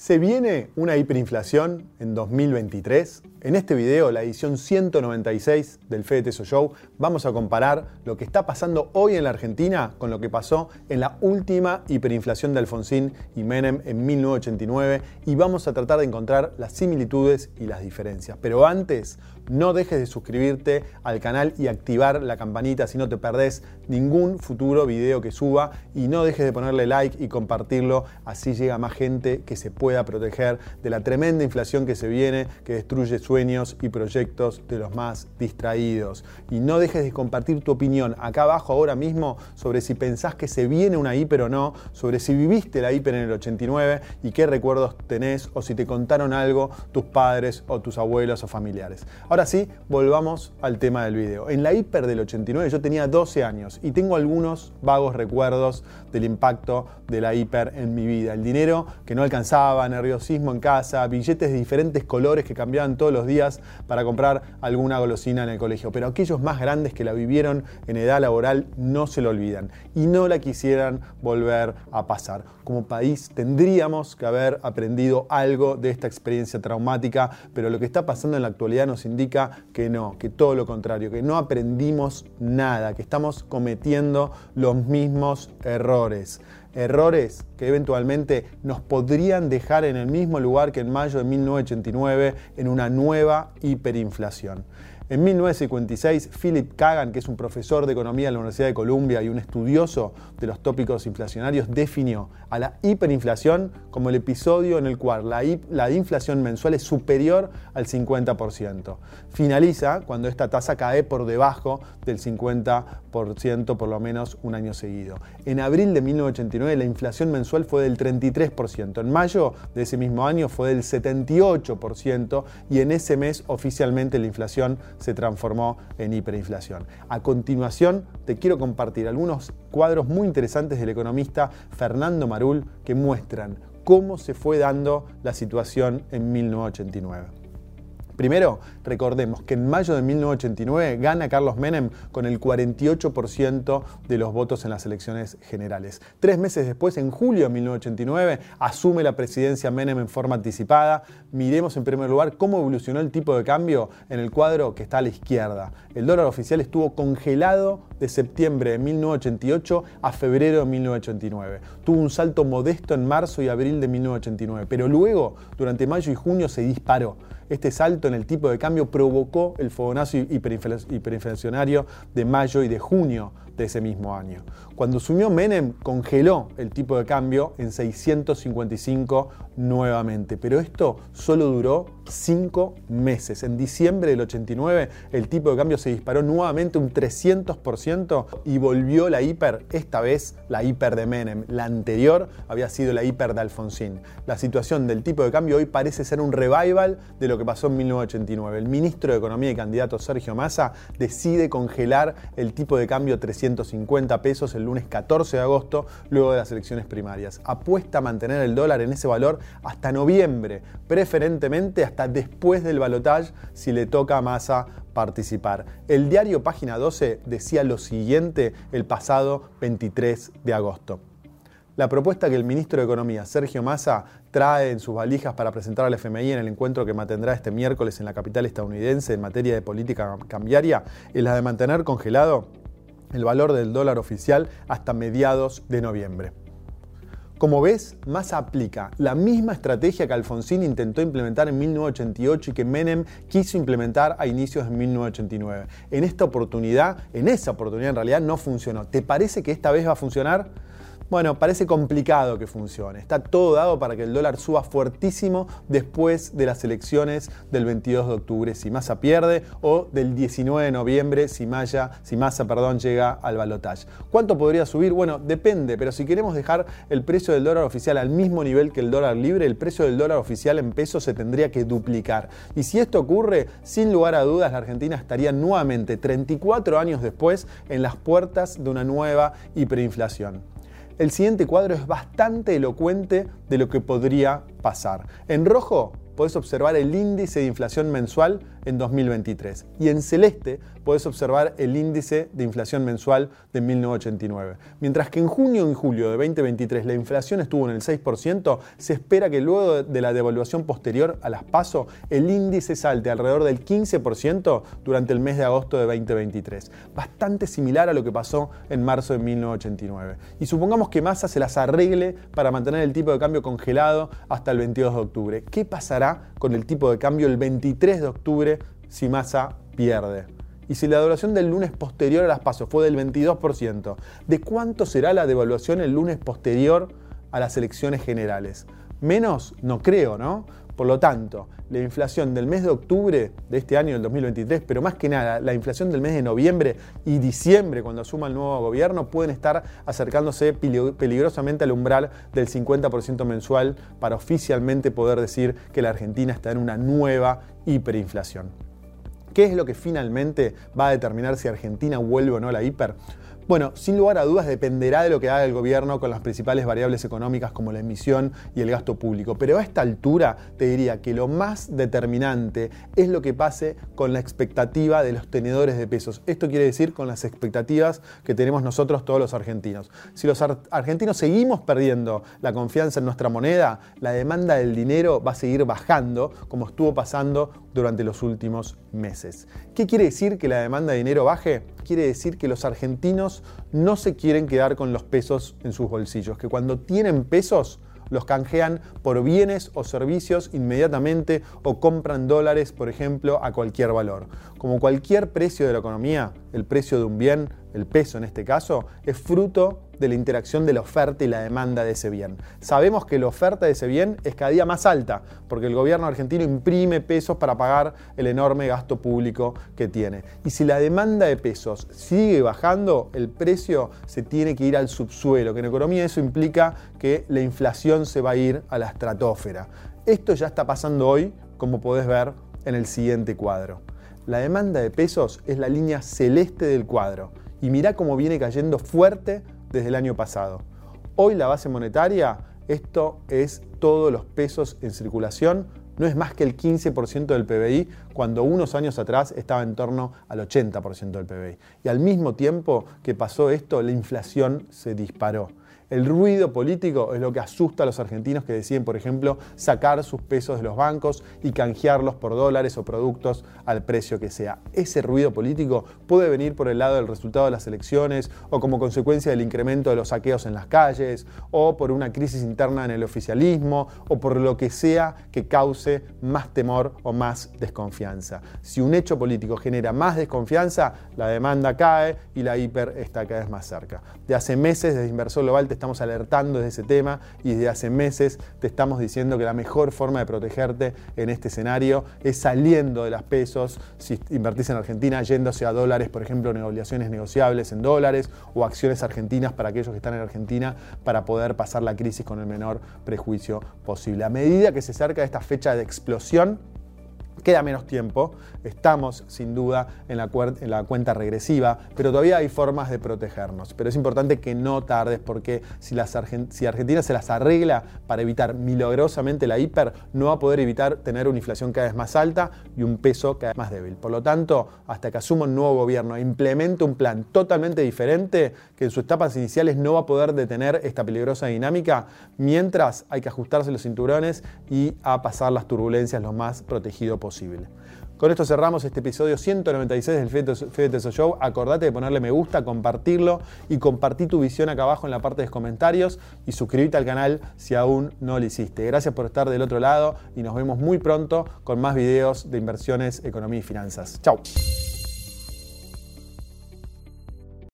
¿Se viene una hiperinflación en 2023? En este video, la edición 196 del Fede Teso Show, vamos a comparar lo que está pasando hoy en la Argentina con lo que pasó en la última hiperinflación de Alfonsín y Menem en 1989 y vamos a tratar de encontrar las similitudes y las diferencias. Pero antes, no dejes de suscribirte al canal y activar la campanita si no te perdés ningún futuro video que suba y no dejes de ponerle like y compartirlo, así llega más gente que se puede pueda proteger de la tremenda inflación que se viene, que destruye sueños y proyectos de los más distraídos. Y no dejes de compartir tu opinión acá abajo ahora mismo sobre si pensás que se viene una hiper o no, sobre si viviste la hiper en el 89 y qué recuerdos tenés o si te contaron algo tus padres o tus abuelos o familiares. Ahora sí, volvamos al tema del video. En la hiper del 89 yo tenía 12 años y tengo algunos vagos recuerdos del impacto de la hiper en mi vida. El dinero que no alcanzaba nerviosismo en casa, billetes de diferentes colores que cambiaban todos los días para comprar alguna golosina en el colegio. Pero aquellos más grandes que la vivieron en edad laboral no se lo olvidan y no la quisieran volver a pasar. Como país tendríamos que haber aprendido algo de esta experiencia traumática, pero lo que está pasando en la actualidad nos indica que no, que todo lo contrario, que no aprendimos nada, que estamos cometiendo los mismos errores errores que eventualmente nos podrían dejar en el mismo lugar que en mayo de 1989 en una nueva hiperinflación. En 1956, Philip Kagan, que es un profesor de economía en la Universidad de Columbia y un estudioso de los tópicos inflacionarios, definió a la hiperinflación como el episodio en el cual la, la inflación mensual es superior al 50%. Finaliza cuando esta tasa cae por debajo del 50% por lo menos un año seguido. En abril de 1989 la inflación mensual fue del 33%. En mayo de ese mismo año fue del 78% y en ese mes oficialmente la inflación se transformó en hiperinflación. A continuación, te quiero compartir algunos cuadros muy interesantes del economista Fernando Marul que muestran cómo se fue dando la situación en 1989. Primero, recordemos que en mayo de 1989 gana Carlos Menem con el 48% de los votos en las elecciones generales. Tres meses después, en julio de 1989, asume la presidencia Menem en forma anticipada. Miremos en primer lugar cómo evolucionó el tipo de cambio en el cuadro que está a la izquierda. El dólar oficial estuvo congelado de septiembre de 1988 a febrero de 1989. Tuvo un salto modesto en marzo y abril de 1989, pero luego, durante mayo y junio, se disparó. Este salto en el tipo de cambio provocó el fogonazo hiperinflacionario de mayo y de junio de ese mismo año. Cuando sumió Menem, congeló el tipo de cambio en 655 nuevamente, pero esto solo duró cinco meses. En diciembre del 89 el tipo de cambio se disparó nuevamente un 300% y volvió la hiper, esta vez la hiper de Menem. La anterior había sido la hiper de Alfonsín. La situación del tipo de cambio hoy parece ser un revival de lo que pasó en 1989. El ministro de Economía y candidato Sergio Massa decide congelar el tipo de cambio 350 pesos el lunes 14 de agosto, luego de las elecciones primarias. Apuesta a mantener el dólar en ese valor hasta noviembre, preferentemente hasta después del balotaje si le toca a Massa participar. El diario Página 12 decía lo siguiente el pasado 23 de agosto. La propuesta que el ministro de Economía, Sergio Massa, trae en sus valijas para presentar al FMI en el encuentro que mantendrá este miércoles en la capital estadounidense en materia de política cambiaria es la de mantener congelado el valor del dólar oficial hasta mediados de noviembre. Como ves, Massa aplica la misma estrategia que Alfonsín intentó implementar en 1988 y que Menem quiso implementar a inicios de 1989. En esta oportunidad, en esa oportunidad en realidad no funcionó. ¿Te parece que esta vez va a funcionar? Bueno, parece complicado que funcione. Está todo dado para que el dólar suba fuertísimo después de las elecciones del 22 de octubre si Massa pierde o del 19 de noviembre si, Maya, si Massa perdón, llega al balotaje. ¿Cuánto podría subir? Bueno, depende, pero si queremos dejar el precio del dólar oficial al mismo nivel que el dólar libre, el precio del dólar oficial en pesos se tendría que duplicar. Y si esto ocurre, sin lugar a dudas, la Argentina estaría nuevamente 34 años después en las puertas de una nueva hiperinflación. El siguiente cuadro es bastante elocuente de lo que podría pasar. En rojo podés observar el índice de inflación mensual en 2023. Y en celeste podés observar el índice de inflación mensual de 1989. Mientras que en junio y julio de 2023 la inflación estuvo en el 6%, se espera que luego de la devaluación posterior a las PASO, el índice salte alrededor del 15% durante el mes de agosto de 2023. Bastante similar a lo que pasó en marzo de 1989. Y supongamos que Massa se las arregle para mantener el tipo de cambio congelado hasta el 22 de octubre. ¿Qué pasará con el tipo de cambio el 23 de octubre si Massa pierde? Y si la devaluación del lunes posterior a las pasos fue del 22%, ¿de cuánto será la devaluación el lunes posterior a las elecciones generales? Menos, no creo, ¿no? Por lo tanto, la inflación del mes de octubre de este año, del 2023, pero más que nada la inflación del mes de noviembre y diciembre, cuando asuma el nuevo gobierno, pueden estar acercándose peligrosamente al umbral del 50% mensual para oficialmente poder decir que la Argentina está en una nueva hiperinflación. ¿Qué es lo que finalmente va a determinar si Argentina vuelve o no a la hiper? Bueno, sin lugar a dudas dependerá de lo que haga el gobierno con las principales variables económicas como la emisión y el gasto público. Pero a esta altura te diría que lo más determinante es lo que pase con la expectativa de los tenedores de pesos. Esto quiere decir con las expectativas que tenemos nosotros todos los argentinos. Si los argentinos seguimos perdiendo la confianza en nuestra moneda, la demanda del dinero va a seguir bajando como estuvo pasando durante los últimos meses. ¿Qué quiere decir que la demanda de dinero baje? Quiere decir que los argentinos no se quieren quedar con los pesos en sus bolsillos, que cuando tienen pesos los canjean por bienes o servicios inmediatamente o compran dólares, por ejemplo, a cualquier valor. Como cualquier precio de la economía, el precio de un bien, el peso en este caso, es fruto de la interacción de la oferta y la demanda de ese bien. Sabemos que la oferta de ese bien es cada día más alta, porque el gobierno argentino imprime pesos para pagar el enorme gasto público que tiene. Y si la demanda de pesos sigue bajando, el precio se tiene que ir al subsuelo, que en economía eso implica que la inflación se va a ir a la estratosfera. Esto ya está pasando hoy, como podés ver en el siguiente cuadro. La demanda de pesos es la línea celeste del cuadro y mirá cómo viene cayendo fuerte desde el año pasado. Hoy la base monetaria, esto es todos los pesos en circulación, no es más que el 15% del PBI, cuando unos años atrás estaba en torno al 80% del PBI. Y al mismo tiempo que pasó esto, la inflación se disparó. El ruido político es lo que asusta a los argentinos que deciden, por ejemplo, sacar sus pesos de los bancos y canjearlos por dólares o productos al precio que sea. Ese ruido político puede venir por el lado del resultado de las elecciones o como consecuencia del incremento de los saqueos en las calles o por una crisis interna en el oficialismo o por lo que sea que cause más temor o más desconfianza. Si un hecho político genera más desconfianza, la demanda cae y la hiper está cada vez más cerca. De hace meses desde Inversor Global te estamos alertando de ese tema y desde hace meses te estamos diciendo que la mejor forma de protegerte en este escenario es saliendo de las pesos, si invertís en Argentina, yéndose a dólares, por ejemplo, en obligaciones negociables en dólares o acciones argentinas para aquellos que están en Argentina para poder pasar la crisis con el menor prejuicio posible. A medida que se acerca esta fecha de explosión, Queda menos tiempo, estamos sin duda en la, en la, cuenta regresiva, pero todavía hay formas de protegernos. Pero es importante que no tardes porque si, las Argentina se las arregla para evitar milagrosamente la hiper, no va a poder evitar tener una inflación cada vez más alta y un peso cada vez más débil. Por lo tanto, hasta que asuma un nuevo gobierno e implemente un plan totalmente diferente, que en sus etapas iniciales no va a poder detener esta peligrosa dinámica, mientras hay que ajustarse los cinturones y a pasar las turbulencias lo más protegido posible Con esto cerramos este episodio 196 del Fede Teso Show. Acordate de ponerle me gusta, compartirlo y compartir tu visión acá abajo en la parte de los comentarios y suscribirte al canal si aún no lo hiciste. Gracias por estar del otro lado y nos vemos muy pronto con más videos de inversiones, economía y finanzas. Chau.